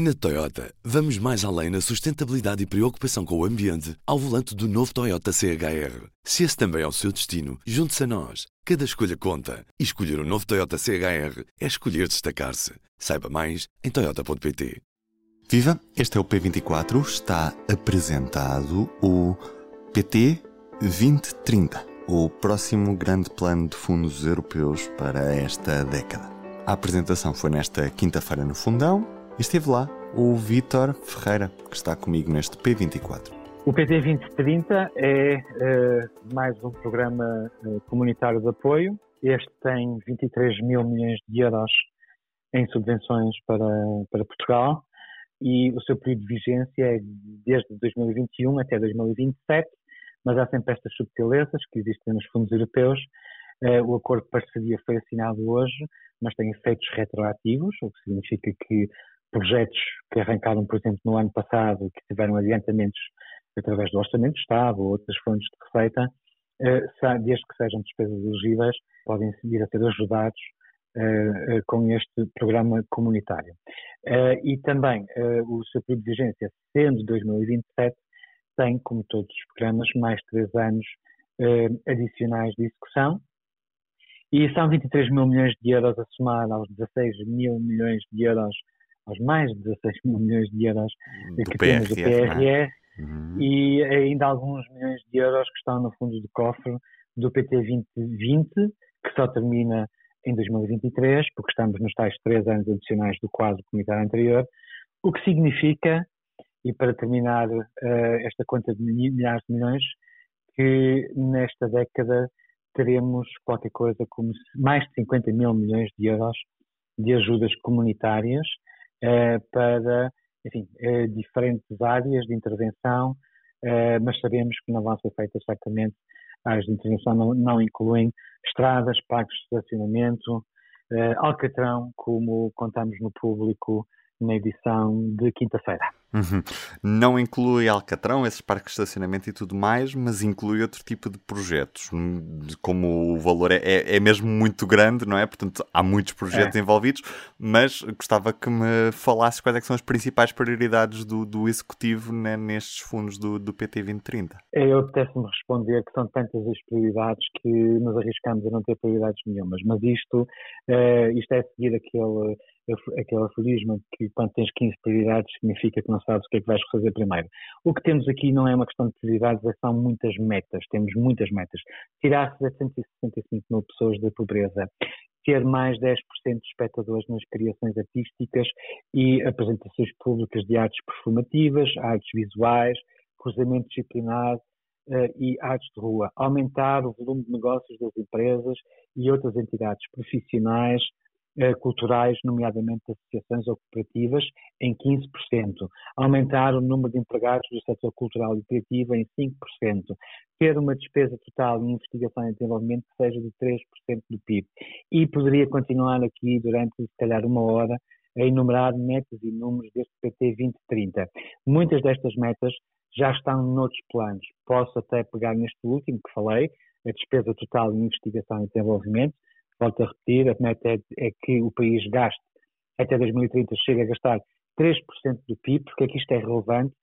Na Toyota, vamos mais além na sustentabilidade e preocupação com o ambiente ao volante do novo Toyota CHR. Se esse também é o seu destino, junte-se a nós. Cada escolha conta. E escolher o um novo Toyota CHR é escolher destacar-se. Saiba mais em Toyota.pt. Viva! Este é o P24. Está apresentado o PT 2030, o próximo grande plano de fundos europeus para esta década. A apresentação foi nesta quinta-feira no Fundão esteve lá o Vítor Ferreira, que está comigo neste P24. O PT 2030 é uh, mais um programa uh, comunitário de apoio. Este tem 23 mil milhões de euros em subvenções para, para Portugal e o seu período de vigência é desde 2021 até 2027, mas há sempre estas subtilezas que existem nos fundos europeus. Uh, o acordo de parceria foi assinado hoje, mas tem efeitos retroativos, o que significa que projetos que arrancaram, por exemplo, no ano passado, que tiveram adiantamentos através do Orçamento de Estado ou outras fontes de receita, eh, desde que sejam despesas elegíveis, podem vir a ser ajudados eh, eh, com este programa comunitário. E também o seu período de vigência, sendo 2027, tem, como todos os programas, mais três anos adicionais de execução. E são 23 mil milhões de euros a somar aos 16 mil milhões de euros aos mais de 16 mil milhões de euros do que temos do PRR é? uhum. e ainda alguns milhões de euros que estão no fundo de cofre do PT 2020, que só termina em 2023, porque estamos nos tais três anos adicionais do quadro comunitário anterior, o que significa, e para terminar uh, esta conta de milhares de milhões, que nesta década teremos qualquer coisa como mais de 50 mil milhões de euros de ajudas comunitárias para enfim, eh, diferentes áreas de intervenção, eh, mas sabemos que não vão ser feitas certamente áreas de intervenção não, não incluem estradas, parques de estacionamento, Alcatrão, como contamos no público na edição de quinta-feira. Uhum. Não inclui Alcatrão, esses parques de estacionamento e tudo mais, mas inclui outro tipo de projetos. Como o valor é, é, é mesmo muito grande, não é? Portanto, há muitos projetos é. envolvidos, mas gostava que me falasse quais é são as principais prioridades do, do Executivo né, nestes fundos do, do PT 2030. É, eu apetece-me responder que são tantas as prioridades que nos arriscamos a não ter prioridades nenhumas, mas isto, uh, isto é seguir aquele aquele aforismo que quando tens 15 prioridades significa que não sabes o que é que vais fazer primeiro. O que temos aqui não é uma questão de prioridades, é são muitas metas, temos muitas metas. Tirar 765 mil pessoas da pobreza, ter mais 10% de espectadores nas criações artísticas e apresentações públicas de artes performativas, artes visuais, cruzamento disciplinar uh, e artes de rua, aumentar o volume de negócios das empresas e outras entidades profissionais eh, culturais, nomeadamente associações ou cooperativas, em 15%, aumentar o número de empregados do setor cultural e criativo em 5%, ter uma despesa total em investigação e desenvolvimento que seja de 3% do PIB. E poderia continuar aqui durante, se calhar, uma hora a enumerar metas e números deste PT 2030. Muitas destas metas já estão noutros planos. Posso até pegar neste último que falei, a despesa total em investigação e desenvolvimento, volto a repetir, a meta é, é que o país gaste até 2030, chegue a gastar 3% do PIB, porque é que isto é relevante?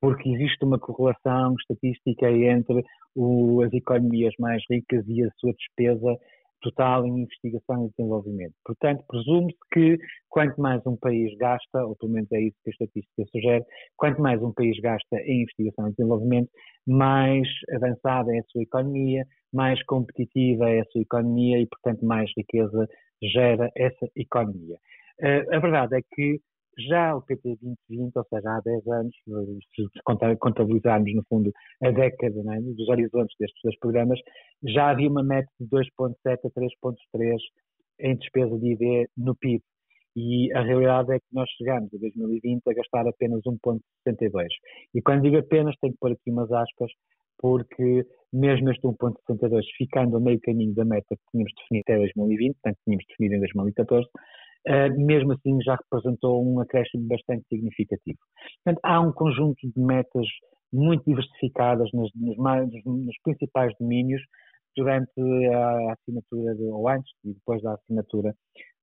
Porque existe uma correlação estatística entre o, as economias mais ricas e a sua despesa total em investigação e desenvolvimento. Portanto, presume-se que quanto mais um país gasta, ou pelo menos é isso que a estatística sugere, quanto mais um país gasta em investigação e desenvolvimento, mais avançada é a sua economia, mais competitiva é a sua economia e, portanto, mais riqueza gera essa economia. Uh, a verdade é que já o PT 2020, ou seja, há 10 anos, se contabilizarmos no fundo a década né, dos horizontes destes dois programas, já havia uma meta de 2,7 a 3,3 em despesa de ID no PIB. E a realidade é que nós chegamos em 2020 a gastar apenas 1,62. E quando digo apenas, tenho que pôr aqui umas aspas, porque mesmo este 1,62 ficando a meio caminho da meta que tínhamos definido até 2020, portanto tínhamos definido em 2014, uh, mesmo assim já representou um acréscimo bastante significativo. Portanto, há um conjunto de metas muito diversificadas nos, mais, nos principais domínios durante a assinatura, de, ou antes e depois da assinatura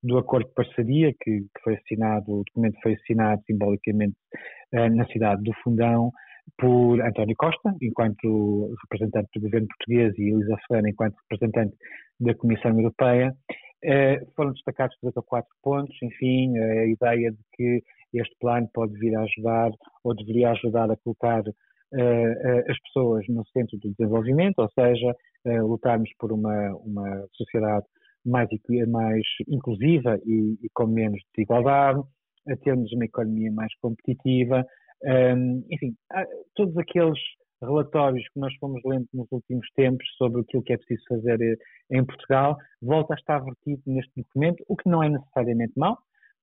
do acordo de parceria que, que foi assinado, o documento foi assinado simbolicamente uh, na cidade do Fundão por António Costa, enquanto representante do governo português, e Elisa Ferreira, enquanto representante da Comissão Europeia. Uh, foram destacados três ou quatro pontos, enfim, a ideia de que este plano pode vir a ajudar ou deveria ajudar a colocar uh, as pessoas no centro do desenvolvimento, ou seja, lutarmos por uma, uma sociedade mais, mais inclusiva e, e, com menos desigualdade, a termos uma economia mais competitiva, um, enfim, todos aqueles relatórios que nós fomos lendo nos últimos tempos sobre aquilo que é preciso fazer em Portugal, volta a estar vertido neste documento, o que não é necessariamente mau,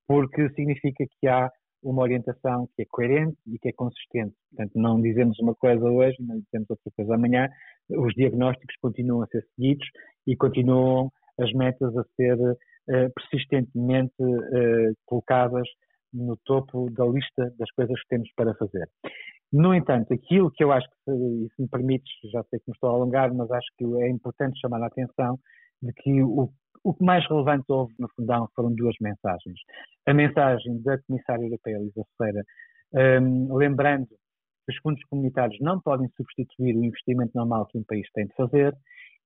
porque significa que há uma orientação que é coerente e que é consistente. Portanto, não dizemos uma coisa hoje, não dizemos outra coisa amanhã, os diagnósticos continuam a ser seguidos e continuam as metas a ser uh, persistentemente uh, colocadas no topo da lista das coisas que temos para fazer. No entanto, aquilo que eu acho que, e se me permites, já sei que me estou a alongar, mas acho que é importante chamar a atenção de que o o que mais relevante houve no Fundão foram duas mensagens. A mensagem da Comissária Europeia, Elisa Ferreira, um, lembrando que os fundos comunitários não podem substituir o investimento normal que um país tem de fazer,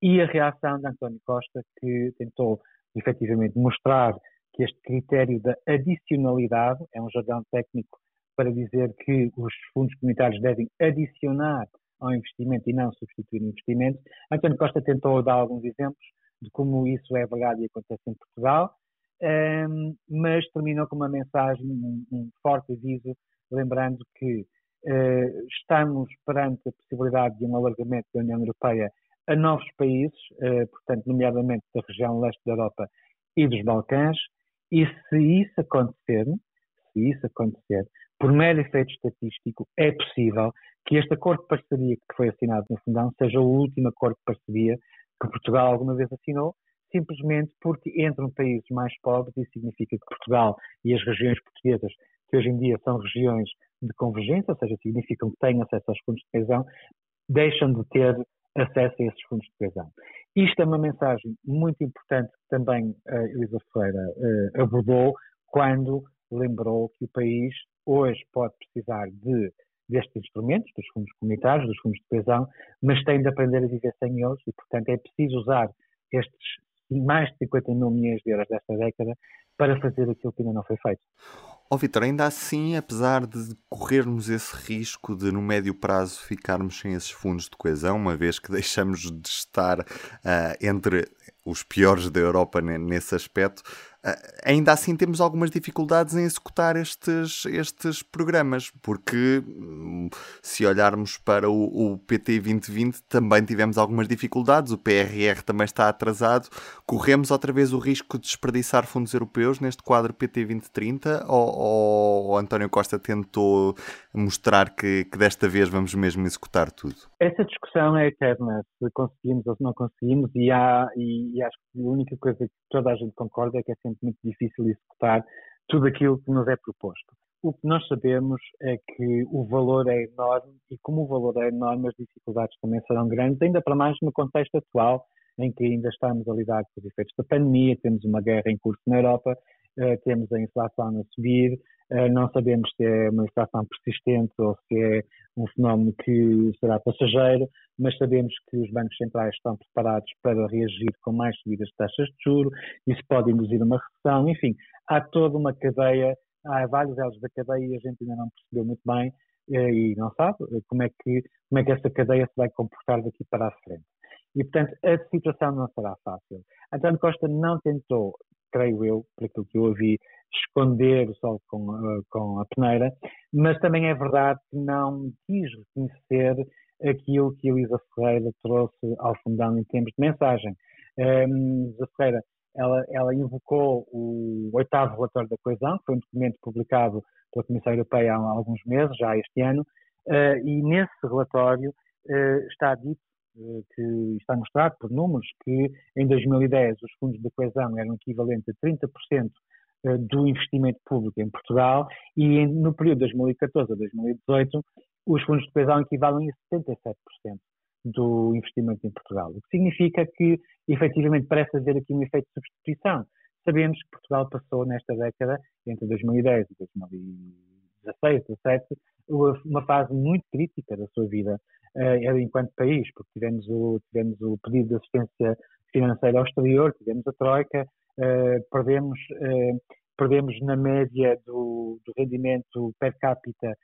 e a reação de António Costa, que tentou efetivamente mostrar que este critério da adicionalidade é um jargão técnico para dizer que os fundos comunitários devem adicionar ao investimento e não substituir o investimento. António Costa tentou dar alguns exemplos, de como isso é verdade e acontece em Portugal, ehm, mas terminou com uma mensagem, um, forte aviso, lembrando que uh, estamos perante a possibilidade de um alargamento da União Europeia a novos países, uh, portanto, nomeadamente da região leste da Europa e dos Balcãs, e se isso acontecer, se isso acontecer, por mero efeito estatístico, é possível que este acordo de parceria que foi assinado no Fundão seja o último acordo de parceria que Portugal alguma vez assinou, simplesmente porque entram países mais pobres e significa que Portugal e as regiões portuguesas, que hoje em dia são regiões de convergência, ou seja, significam que têm acesso aos fundos de coesão, deixam de ter acesso a esses fundos de coesão. Isto é uma mensagem muito importante que também a Elisa Ferreira uh, abordou quando lembrou que o país hoje pode precisar de destes instrumentos, dos fundos comunitários, dos fundos de coesão, mas tem de aprender a viver sem eles e, portanto, é preciso usar estes mais de 50 mil milhões de euros desta década para fazer aquilo que ainda não foi feito. Ó oh, Vitor, ainda assim, apesar de corrermos esse risco de no médio prazo ficarmos sem esses fundos de coesão, uma vez que deixamos de estar uh, entre os piores da Europa nesse aspecto, ainda assim temos algumas dificuldades em executar estes, estes programas, porque hum, se olharmos para o, o, PT 2020 também tivemos algumas dificuldades, o PRR também está atrasado, corremos outra vez o risco de desperdiçar fundos europeus neste quadro PT 2030 ou, ou, ou António Costa tentou mostrar que, que desta vez vamos mesmo executar tudo? Essa discussão é eterna, se conseguimos ou se não conseguimos, e, há, e, e acho que a única coisa que toda a gente concorda é que é sempre muito difícil executar tudo aquilo que nos é proposto. O que nós sabemos é que o valor é enorme e, como o valor é enorme, as dificuldades também serão grandes, ainda para mais no contexto atual, em que ainda estamos a lidar com os efeitos da pandemia, temos uma guerra em curso na Europa, eh, temos a inflação a subir, não sabemos se é uma inflação persistente ou se é um fenómeno que será passageiro, mas sabemos que os bancos centrais estão preparados para reagir com mais subidas de taxas de juros, isso pode induzir uma recessão, enfim, há toda uma cadeia, há vários elos da cadeia e a gente ainda não percebeu muito bem eh, e não sabe como é que, como é que essa cadeia se vai comportar daqui para a frente. E, portanto, a situação não será fácil. António Costa não tentou, creio eu, por aquilo que eu ouvi, esconder o sol com, com a peneira, mas também é verdade que não quis reconhecer aquilo que Elisa Ferreira trouxe ao fundão em termos de mensagem. Elisa Ferreira, ela, ela, invocou o oitavo relatório da coesão, que foi um documento publicado pela Comissão Europeia há alguns meses, já este ano, uh, e nesse relatório uh, está dito que está mostrado por números que em 2010 os fundos de coesão eram equivalentes a 30% eh, do investimento público em Portugal e no período de 2014 a 2018 os fundos de coesão equivalem a 77% do investimento em Portugal. O que significa que, efetivamente, parece haver aqui um efeito de substituição. sabemos que Portugal passou nesta década, entre 2010 e 2016, 2017, uma fase muito crítica da sua vida uh, enquanto país, porque tivemos o, tivemos o pedido de assistência financeira ao exterior, tivemos a Troika, perdemos, uh, perdemos na média do, do rendimento per capita,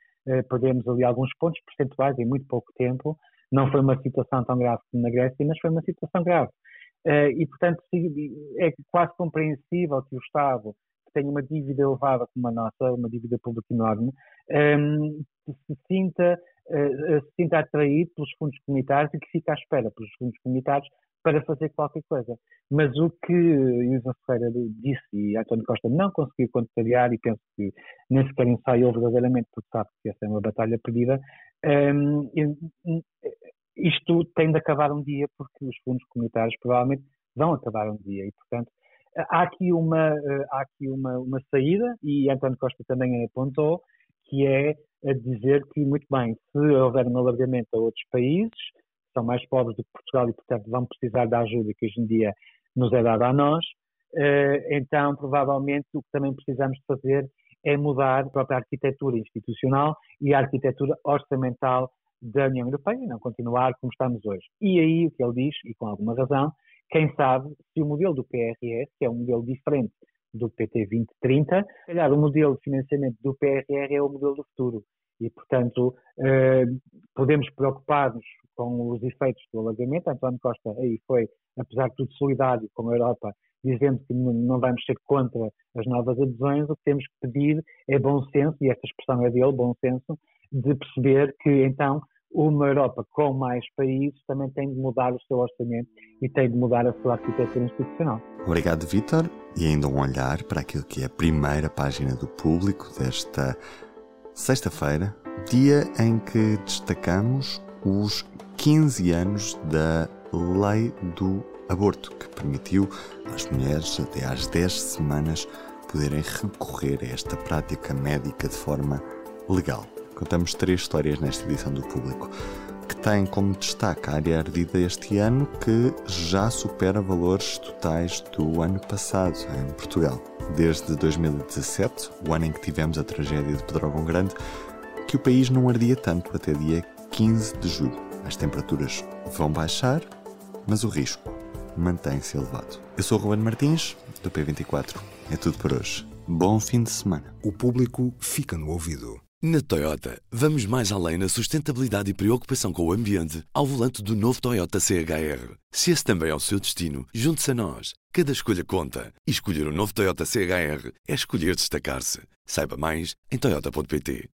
perdemos ali alguns pontos percentuais em muito pouco tempo. Não foi uma situação tão grave como na Grécia, mas foi uma situação grave. e, portanto, é quase compreensível que o Estado que tem uma dívida elevada como a nossa, uma dívida pública enorme, um, se sinta, se sinta atraído pelos fundos comunitários e que fica à espera pelos fundos comunitários para fazer qualquer coisa. Mas o que Ilza Ferreira disse e António Costa não conseguiu contrariar, e penso que nem sequer ensaiou verdadeiramente, porque sabe que essa é uma batalha perdida, um, isto tem de acabar um dia, porque os fundos comunitários provavelmente vão acabar um dia, e portanto há aqui uma, há aqui uma, uma saída, e António Costa também apontou, que é a dizer que, muito bem, se houver um alargamento a outros países, são mais pobres do que Portugal e, portanto, vão precisar da ajuda que hoje em dia nos é dada a nós, eh, então, provavelmente, o que também precisamos de fazer é mudar a própria arquitetura institucional e a arquitetura orçamental da União Europeia e não continuar como estamos hoje. E aí o que ele diz, e com alguma razão, quem sabe se o modelo do PRS, que é um modelo diferente do PT 2030, se calhar o modelo de financiamento do PRR é o modelo do futuro. E, portanto, eh, podemos preocupar-nos com os efeitos do alagamento. António Costa aí foi, apesar de tudo, solidário com a Europa, dizendo que não vamos ser contra as novas adesões. O que temos que pedir é bom senso, e esta expressão é dele, bom senso, de perceber que, então, uma Europa com mais países também tem de mudar o seu orçamento e tem de mudar a sua arquitetura institucional. Obrigado, Vítor. E ainda um olhar para aquilo que é a primeira página do público desta sexta-feira, dia em que destacamos os 15 anos da Lei do Aborto, que permitiu às mulheres até às 10 semanas poderem recorrer a esta prática médica de forma legal. Contamos três histórias nesta edição do Público, que tem como destaque a área ardida este ano, que já supera valores totais do ano passado em Portugal. Desde 2017, o ano em que tivemos a tragédia de Pedrógão Grande, que o país não ardia tanto até dia 15 de julho. As temperaturas vão baixar, mas o risco mantém-se elevado. Eu sou o Ruben Martins, do P24. É tudo por hoje. Bom fim de semana. O público fica no ouvido. Na Toyota, vamos mais além na sustentabilidade e preocupação com o ambiente ao volante do novo Toyota CHR. Se esse também é o seu destino, junte-se a nós. Cada escolha conta. E escolher o um novo Toyota CHR é escolher destacar-se. Saiba mais em Toyota.pt.